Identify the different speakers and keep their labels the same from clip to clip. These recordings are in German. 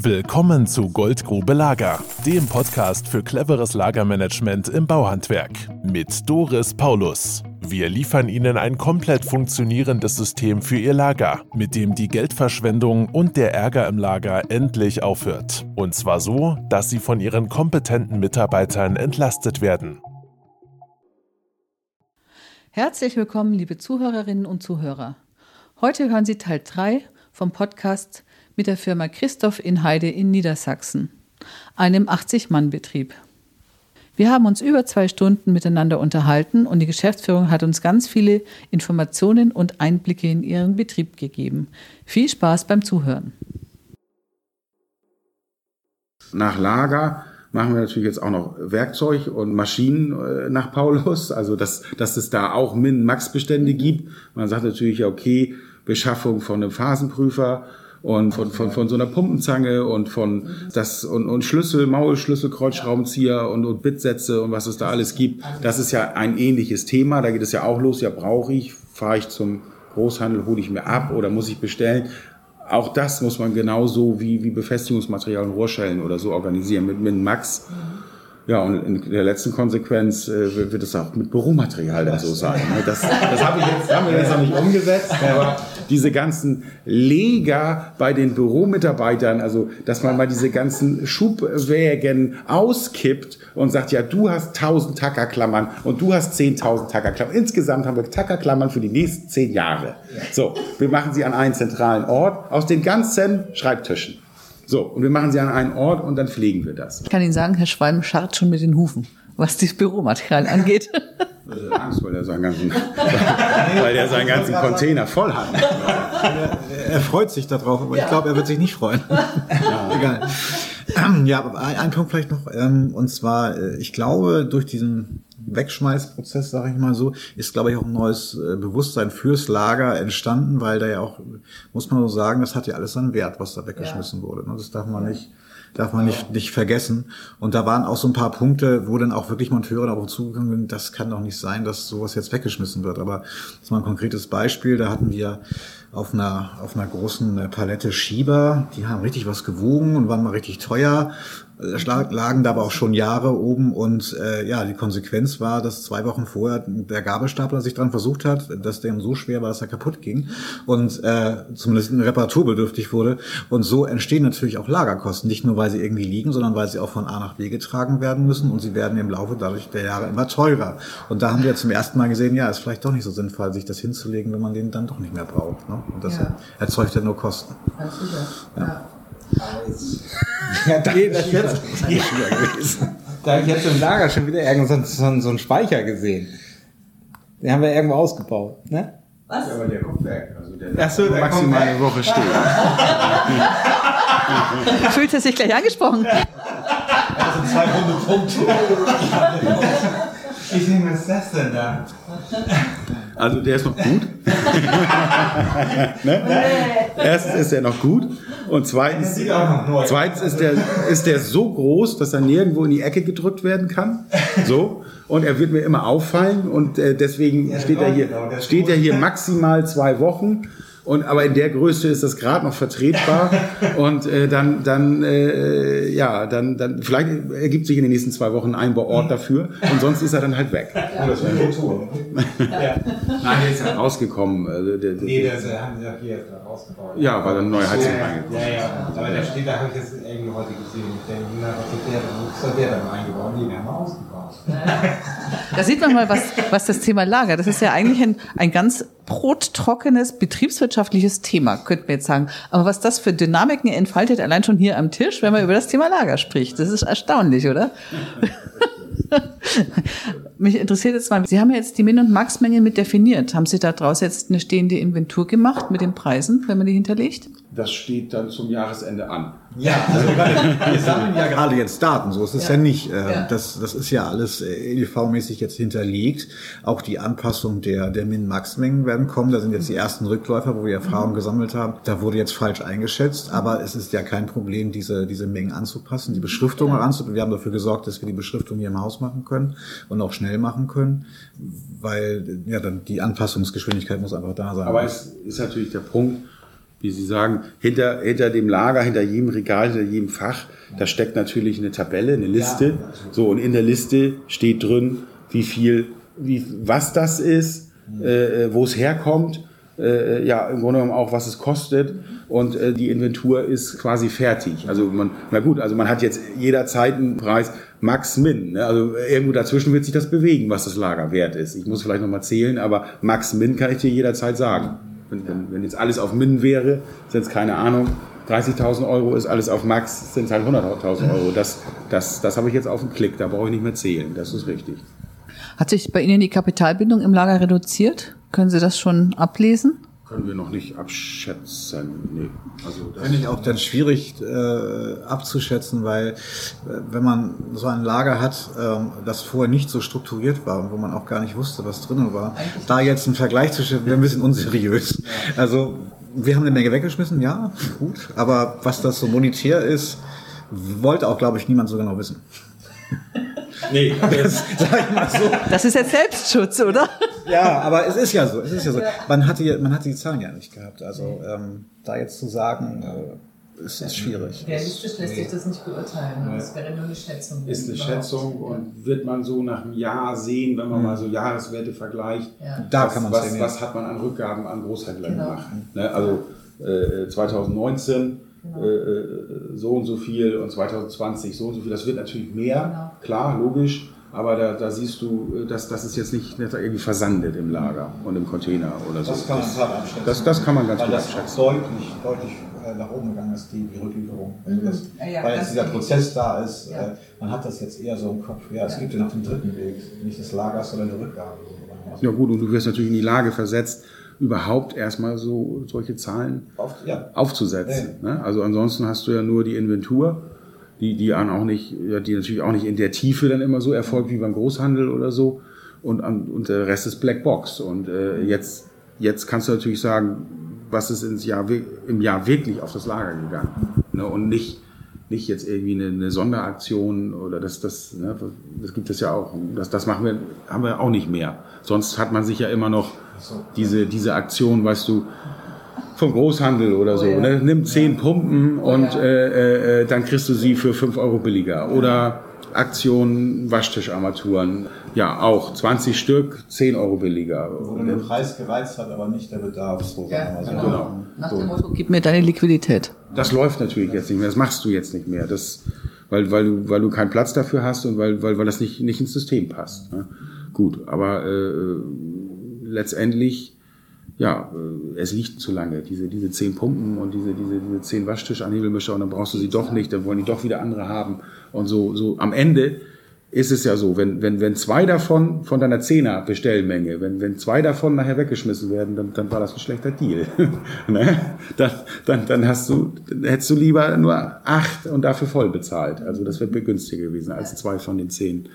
Speaker 1: Willkommen zu Goldgrube Lager, dem Podcast für cleveres Lagermanagement im Bauhandwerk mit Doris Paulus. Wir liefern Ihnen ein komplett funktionierendes System für Ihr Lager, mit dem die Geldverschwendung und der Ärger im Lager endlich aufhört. Und zwar so, dass Sie von Ihren kompetenten Mitarbeitern entlastet werden.
Speaker 2: Herzlich willkommen, liebe Zuhörerinnen und Zuhörer. Heute hören Sie Teil 3 vom Podcast mit der Firma Christoph in Heide in Niedersachsen, einem 80-Mann-Betrieb. Wir haben uns über zwei Stunden miteinander unterhalten und die Geschäftsführung hat uns ganz viele Informationen und Einblicke in ihren Betrieb gegeben. Viel Spaß beim Zuhören.
Speaker 3: Nach Lager machen wir natürlich jetzt auch noch Werkzeug und Maschinen äh, nach Paulus, also dass, dass es da auch Min-Max-Bestände gibt. Man sagt natürlich, okay, Beschaffung von einem Phasenprüfer und von, von, von so einer Pumpenzange und von das und, und Schlüssel, Maulschlüssel, Kreuzschraubenzieher und, und Bitsätze und was es da alles gibt. Das ist ja ein ähnliches Thema. Da geht es ja auch los. Ja, brauche ich, fahre ich zum Großhandel, hole ich mir ab oder muss ich bestellen? Auch das muss man genauso wie, wie Befestigungsmaterial und Rohrschellen oder so organisieren mit, mit Max. Ja, und in der letzten Konsequenz äh, wird es auch mit Büromaterial dann so sein. Ne? Das, das hab ich jetzt, haben wir jetzt noch nicht umgesetzt, aber diese ganzen Leger bei den Büromitarbeitern, also dass man mal diese ganzen Schubwägen auskippt und sagt, ja, du hast 1000 Tackerklammern und du hast 10.000 Tackerklammern. Insgesamt haben wir Tackerklammern für die nächsten zehn Jahre. So, wir machen sie an einen zentralen Ort aus den ganzen Schreibtischen. So, und wir machen sie an einen Ort und dann pflegen wir das.
Speaker 2: Ich kann Ihnen sagen, Herr Schwalm scharrt schon mit den Hufen, was das Büromaterial angeht.
Speaker 3: Er Angst, weil er seinen ganzen, weil er seinen ganzen Container voll hat.
Speaker 4: Er, er freut sich darauf, aber ich glaube, er wird sich nicht freuen. Ja. Egal. Ja, aber ein Punkt vielleicht noch, ähm, und zwar, äh, ich glaube, durch diesen Wegschmeißprozess, sage ich mal so, ist, glaube ich, auch ein neues äh, Bewusstsein fürs Lager entstanden, weil da ja auch, muss man so sagen, das hat ja alles seinen Wert, was da weggeschmissen ja. wurde. Ne? Das darf man nicht darf man nicht, nicht vergessen. Und da waren auch so ein paar Punkte, wo dann auch wirklich Monteure darauf zugegangen sind, das kann doch nicht sein, dass sowas jetzt weggeschmissen wird. Aber das war ein konkretes Beispiel. Da hatten wir auf einer, auf einer großen Palette Schieber, die haben richtig was gewogen und waren mal richtig teuer lagen da aber auch schon Jahre oben und äh, ja, die Konsequenz war, dass zwei Wochen vorher der Gabelstapler sich dran versucht hat, dass der so schwer war, dass er kaputt ging und äh, zumindest reparaturbedürftig wurde. Und so entstehen natürlich auch Lagerkosten, nicht nur weil sie irgendwie liegen, sondern weil sie auch von A nach B getragen werden müssen und sie werden im Laufe dadurch der Jahre immer teurer. Und da haben wir zum ersten Mal gesehen, ja, ist vielleicht doch nicht so sinnvoll, sich das hinzulegen, wenn man den dann doch nicht mehr braucht. Ne? Und das ja. erzeugt ja nur Kosten. Ja.
Speaker 5: ja. Ja, da, nee, das jetzt, ja, da habe ich jetzt im Lager schon wieder irgend so, so einen Speicher gesehen. Den haben wir irgendwo ausgebaut, ne?
Speaker 3: Was? Ja, aber der kommt weg. Also der
Speaker 5: Ach so, der
Speaker 3: maximal eine Woche stehen.
Speaker 2: Fühlt er sich gleich angesprochen?
Speaker 5: Das sind zwei runde Punkte. Ich denke, was ist das denn da?
Speaker 3: Also der ist noch gut. ne? Erstens ist er noch gut und zweitens, zweitens ist, der, ist der so groß, dass er nirgendwo in die Ecke gedrückt werden kann. So. Und er wird mir immer auffallen und äh, deswegen steht er hier, steht er hier maximal zwei Wochen. Und, aber in der Größe ist das gerade noch vertretbar. und äh, dann, dann, äh, ja, dann, dann, vielleicht ergibt sich in den nächsten zwei Wochen ein Ort dafür. Und sonst ist er dann halt weg. Ja. Das wäre Motor. ja. Nein, der ist ja rausgekommen. Also,
Speaker 5: der, der, nee, der ist, haben sie ja hier rausgebaut.
Speaker 3: Ja, weil dann neue Heizung
Speaker 5: reingekommen Ja, ja. Aber der steht, da habe ich jetzt irgendwie heute gesehen. Ich denke, na, was ist der, was ist der dann eingebaut? Nee, den haben wir ausgebaut.
Speaker 2: Da sieht man mal, was, was das Thema Lager, das ist ja eigentlich ein, ein ganz brottrockenes betriebswirtschaftliches Thema, könnte man jetzt sagen. Aber was das für Dynamiken entfaltet, allein schon hier am Tisch, wenn man über das Thema Lager spricht, das ist erstaunlich, oder? Mich interessiert jetzt mal, Sie haben ja jetzt die Min- und Max-Menge mit definiert. Haben Sie da draus jetzt eine stehende Inventur gemacht mit den Preisen, wenn man die hinterlegt?
Speaker 3: Das steht dann zum Jahresende an.
Speaker 4: Ja, also wir sammeln ja gerade jetzt Daten, so ist es ja. ja nicht. Äh, ja. Das, das ist ja alles äh, EDV-mäßig jetzt hinterlegt. Auch die Anpassung der, der Min-Max-Mengen werden kommen. Da sind jetzt die ersten Rückläufer, wo wir Erfahrungen mhm. gesammelt haben. Da wurde jetzt falsch eingeschätzt, aber es ist ja kein Problem, diese, diese Mengen anzupassen, die Beschriftung ja. anzupassen. Wir haben dafür gesorgt, dass wir die Beschriftung hier im Haus machen können und auch schnell machen können, weil ja dann die Anpassungsgeschwindigkeit muss einfach da sein.
Speaker 3: Aber es ist natürlich der Punkt, wie Sie sagen, hinter, hinter dem Lager, hinter jedem Regal, hinter jedem Fach, da steckt natürlich eine Tabelle, eine Liste. So, und in der Liste steht drin, wie viel, wie, was das ist, äh, wo es herkommt, äh, ja, im Grunde genommen auch, was es kostet. Und äh, die Inventur ist quasi fertig. Also man, na gut, also man hat jetzt jederzeit einen Preis Max Min. Ne? Also irgendwo dazwischen wird sich das bewegen, was das Lager wert ist. Ich muss vielleicht nochmal zählen, aber Max Min kann ich dir jederzeit sagen. Wenn, wenn, wenn jetzt alles auf Min wäre, sind es keine Ahnung, 30.000 Euro ist alles auf Max, sind es halt 100.000 Euro. Das, das, das habe ich jetzt auf den Klick, da brauche ich nicht mehr zählen. Das ist richtig.
Speaker 2: Hat sich bei Ihnen die Kapitalbindung im Lager reduziert? Können Sie das schon ablesen?
Speaker 3: Können wir noch nicht abschätzen. Nee.
Speaker 4: Also das finde ich auch dann schwierig äh, abzuschätzen, weil äh, wenn man so ein Lager hat, ähm, das vorher nicht so strukturiert war und wo man auch gar nicht wusste, was drinnen war, Eigentlich da jetzt einen Vergleich zu stellen, wäre ein bisschen unseriös. Also wir haben eine Menge weggeschmissen, ja, gut, aber was das so monetär ist, wollte auch, glaube ich, niemand so genau wissen.
Speaker 2: Nee, das, sag ich mal so. Das ist jetzt Selbstschutz, oder?
Speaker 4: Ja, aber es ist ja so. Es ist ja so. Man hatte, man hatte die Zahlen ja nicht gehabt. Also ähm, da jetzt zu sagen, äh, ist, ist schwierig.
Speaker 2: Realistisch lässt sich das nicht beurteilen. Das wäre nur eine Schätzung.
Speaker 3: Ist eine Schätzung und wird man so nach einem Jahr sehen, wenn man mhm. mal so Jahreswerte vergleicht. Ja. Da was, kann man was, sehen, was hat man an Rückgaben an Großhändler genau. gemacht? Ne? Also äh, 2019 Genau. Äh, äh, so und so viel und 2020 so und so viel. Das wird natürlich mehr, genau. klar, logisch. Aber da, da siehst du, äh, dass das ist jetzt nicht, nicht irgendwie versandet im Lager und im Container oder so.
Speaker 4: Das kann man das, abschätzen.
Speaker 3: Das, das kann man ganz
Speaker 4: Weil
Speaker 3: gut
Speaker 4: das
Speaker 3: abschätzen.
Speaker 4: Deutlich, deutlich nach oben gegangen ist, die, die Rücklieferung. Mhm. Das, ja, weil jetzt dieser Prozess da ist, ja. äh, man hat das jetzt eher so im Kopf, ja, es ja. gibt ja noch den dritten Weg, nicht des Lagers, sondern eine Rückgabe.
Speaker 3: Ja gut, und du wirst natürlich in die Lage versetzt, überhaupt erstmal so solche Zahlen Auf, ja. aufzusetzen. Ja. Ne? Also ansonsten hast du ja nur die Inventur, die, die auch nicht, die natürlich auch nicht in der Tiefe dann immer so erfolgt wie beim Großhandel oder so. Und, und der Rest ist Blackbox. Und äh, jetzt, jetzt kannst du natürlich sagen, was ist ins Jahr, im Jahr wirklich auf das Lager gegangen. Ne? Und nicht, nicht jetzt irgendwie eine, eine Sonderaktion oder das, das, ne, das gibt es ja auch. Das, das machen wir, haben wir auch nicht mehr. Sonst hat man sich ja immer noch diese, diese Aktion, weißt du, vom Großhandel oder so. Oh, ja. ne? Nimm zehn Pumpen oh, und ja. äh, äh, dann kriegst du sie für fünf Euro billiger. Oder Aktion Waschtischarmaturen. Ja, auch 20 Stück, 10 Euro billiger.
Speaker 4: Wo der Preis gereizt hat, aber nicht der Bedarf. So
Speaker 2: ja, genau. genau. Nach dem Motto, gib mir deine Liquidität.
Speaker 3: Das läuft natürlich jetzt nicht mehr, das machst du jetzt nicht mehr. Das, weil, weil, du, weil du keinen Platz dafür hast und weil, weil, weil das nicht, nicht ins System passt. Ne? Gut, aber äh, letztendlich, ja, äh, es liegt zu lange. Diese, diese zehn Pumpen und diese, diese, diese zehn Waschtischanhebelmischer und dann brauchst du sie doch nicht, dann wollen die doch wieder andere haben. Und so, so am Ende ist es ja so, wenn, wenn, wenn zwei davon von deiner Zehner Bestellmenge, wenn, wenn zwei davon nachher weggeschmissen werden, dann, dann war das ein schlechter Deal. ne? dann, dann, dann hast du, dann hättest du lieber nur acht und dafür voll bezahlt. Also das wäre günstiger gewesen, als zwei von den zehn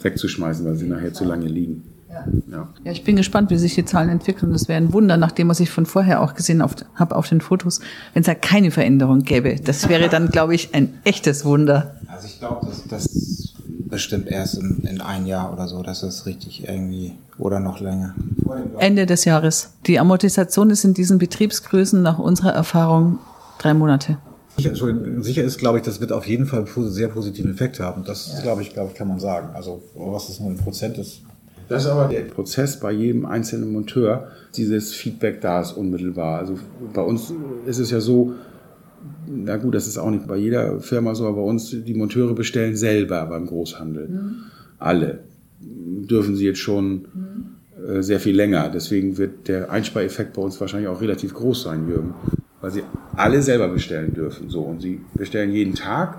Speaker 3: wegzuschmeißen, weil sie nachher zu lange liegen.
Speaker 2: Ja. ja, ich bin gespannt, wie sich die Zahlen entwickeln. Das wäre ein Wunder, nachdem was ich von vorher auch gesehen habe auf den Fotos, wenn es da keine Veränderung gäbe. Das wäre dann, glaube ich, ein echtes Wunder.
Speaker 5: Also ich glaube, dass das bestimmt erst in, in ein Jahr oder so, dass das richtig irgendwie oder noch länger.
Speaker 2: Ende des Jahres. Die Amortisation ist in diesen Betriebsgrößen nach unserer Erfahrung drei Monate.
Speaker 4: Sicher ist, glaube ich, das wird auf jeden Fall einen sehr positiven Effekt haben. Das, ja. glaube ich, glaube ich, kann man sagen. Also, was es nur ein Prozent ist,
Speaker 3: das ist aber der Prozess bei jedem einzelnen Monteur, dieses Feedback da ist unmittelbar. Also bei uns ist es ja so, na gut, das ist auch nicht bei jeder Firma so, aber bei uns, die Monteure bestellen selber beim Großhandel. Mhm. Alle. Dürfen sie jetzt schon mhm. äh, sehr viel länger. Deswegen wird der Einspareffekt bei uns wahrscheinlich auch relativ groß sein, Jürgen. Weil sie alle selber bestellen dürfen. So. Und sie bestellen jeden Tag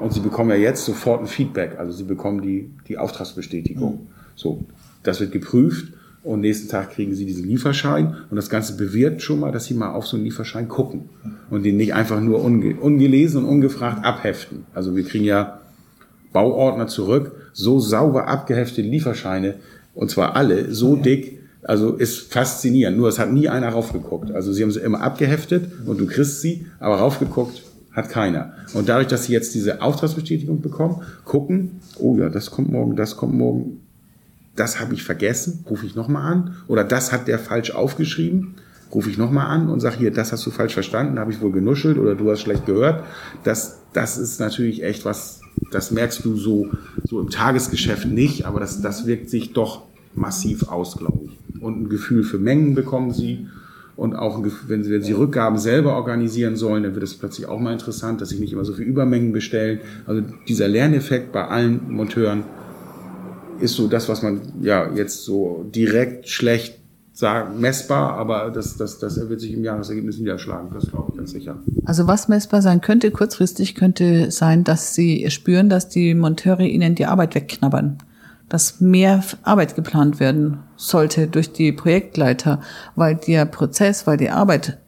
Speaker 3: und sie bekommen ja jetzt sofort ein Feedback. Also sie bekommen die, die Auftragsbestätigung. Mhm. So. Das wird geprüft und nächsten Tag kriegen Sie diesen Lieferschein und das Ganze bewirkt schon mal, dass Sie mal auf so einen Lieferschein gucken und den nicht einfach nur unge ungelesen und ungefragt abheften. Also wir kriegen ja Bauordner zurück, so sauber abgeheftete Lieferscheine und zwar alle so dick, also ist faszinierend. Nur es hat nie einer raufgeguckt. Also sie haben sie immer abgeheftet und du kriegst sie, aber raufgeguckt hat keiner. Und dadurch, dass sie jetzt diese Auftragsbestätigung bekommen, gucken, oh ja, das kommt morgen, das kommt morgen, das habe ich vergessen, rufe ich nochmal an. Oder das hat der falsch aufgeschrieben. rufe ich nochmal an und sage hier, das hast du falsch verstanden, habe ich wohl genuschelt oder du hast schlecht gehört. Das, das ist natürlich echt was, das merkst du so, so im Tagesgeschäft nicht, aber das, das wirkt sich doch massiv aus, glaube ich. Und ein Gefühl für Mengen bekommen sie. Und auch, wenn sie, wenn sie Rückgaben selber organisieren sollen, dann wird es plötzlich auch mal interessant, dass sie nicht immer so viel Übermengen bestellen. Also dieser Lerneffekt bei allen Monteuren ist so das, was man ja jetzt so direkt schlecht sagen, messbar, aber das, das, das wird sich im Jahresergebnis niederschlagen, das glaube ich ganz sicher.
Speaker 2: Also was messbar sein könnte, kurzfristig könnte sein, dass Sie spüren, dass die Monteure Ihnen die Arbeit wegknabbern. Dass mehr Arbeit geplant werden sollte durch die Projektleiter, weil der Prozess, weil die Arbeit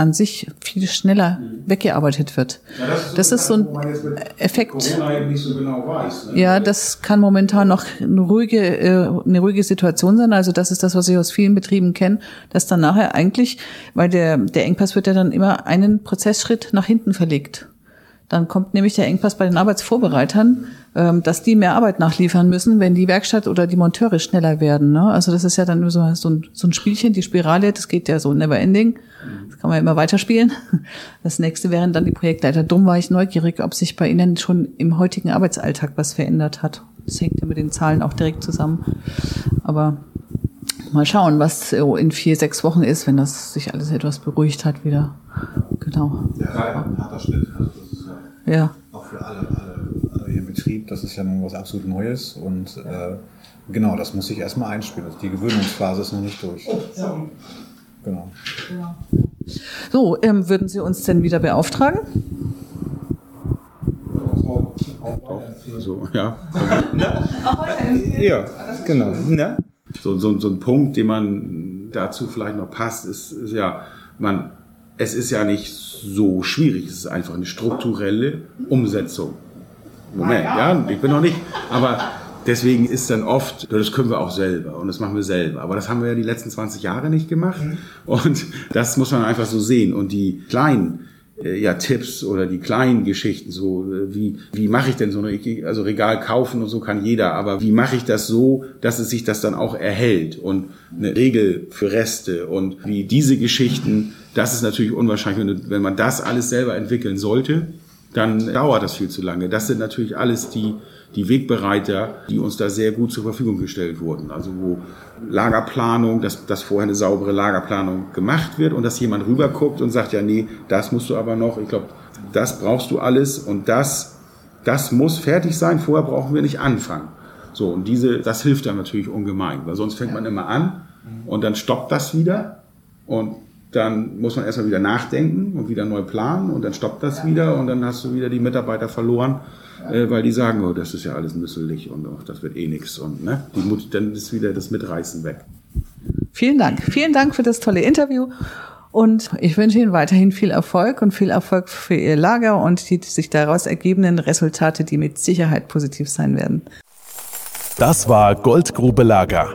Speaker 2: an sich viel schneller weggearbeitet wird. Ja, das ist so, das ist so ein Effekt. So genau weiß, ne? Ja, das kann momentan noch eine ruhige, äh, eine ruhige Situation sein. Also das ist das, was ich aus vielen Betrieben kenne, dass dann nachher eigentlich, weil der, der Engpass wird ja dann immer einen Prozessschritt nach hinten verlegt. Dann kommt nämlich der Engpass bei den Arbeitsvorbereitern, ähm, dass die mehr Arbeit nachliefern müssen, wenn die Werkstatt oder die Monteure schneller werden. Ne? Also das ist ja dann nur so, so, ein, so ein Spielchen, die Spirale, das geht ja so never ending. Das kann man ja immer weiterspielen. Das nächste wären dann die Projektleiter. Dumm war ich neugierig, ob sich bei Ihnen schon im heutigen Arbeitsalltag was verändert hat. Das hängt ja mit den Zahlen auch direkt zusammen. Aber mal schauen, was in vier, sechs Wochen ist, wenn das sich alles etwas beruhigt hat wieder. Genau. Ja, ein harter Schnitt. Also
Speaker 4: ja. Auch für alle, alle, alle hier im Betrieb, das ist ja nun was absolut Neues und äh, genau, das muss sich erstmal einspielen. Also die Gewöhnungsphase ist noch nicht durch. Ja.
Speaker 2: Genau. So, ähm, würden Sie uns denn wieder beauftragen?
Speaker 3: So, ja. ja, genau. Ne? So, so, so ein Punkt, den man dazu vielleicht noch passt, ist, ist ja, man es ist ja nicht so schwierig, es ist einfach eine strukturelle Umsetzung. Moment, ja, ich bin noch nicht, aber deswegen ist dann oft, das können wir auch selber und das machen wir selber. Aber das haben wir ja die letzten 20 Jahre nicht gemacht und das muss man einfach so sehen. Und die kleinen ja, Tipps oder die kleinen Geschichten, so äh, wie, wie mache ich denn so eine, also Regal kaufen und so kann jeder, aber wie mache ich das so, dass es sich das dann auch erhält und eine Regel für Reste und wie diese Geschichten, das ist natürlich unwahrscheinlich, wenn man das alles selber entwickeln sollte, dann dauert das viel zu lange. Das sind natürlich alles die, die Wegbereiter, die uns da sehr gut zur Verfügung gestellt wurden. Also wo Lagerplanung, dass, dass vorher eine saubere Lagerplanung gemacht wird und dass jemand rüberguckt und sagt, ja nee, das musst du aber noch, ich glaube, das brauchst du alles und das, das muss fertig sein, vorher brauchen wir nicht anfangen. So, und diese, das hilft dann natürlich ungemein, weil sonst fängt man immer an und dann stoppt das wieder und dann muss man erstmal wieder nachdenken und wieder neu planen und dann stoppt das wieder und dann hast du wieder die Mitarbeiter verloren äh, weil die sagen, oh, das ist ja alles nüsselig und oh, das wird eh nichts und ne, die, dann ist wieder das Mitreißen weg.
Speaker 2: Vielen Dank. Vielen Dank für das tolle Interview. Und ich wünsche Ihnen weiterhin viel Erfolg und viel Erfolg für Ihr Lager und die sich daraus ergebenden Resultate, die mit Sicherheit positiv sein werden.
Speaker 1: Das war Goldgrube Lager.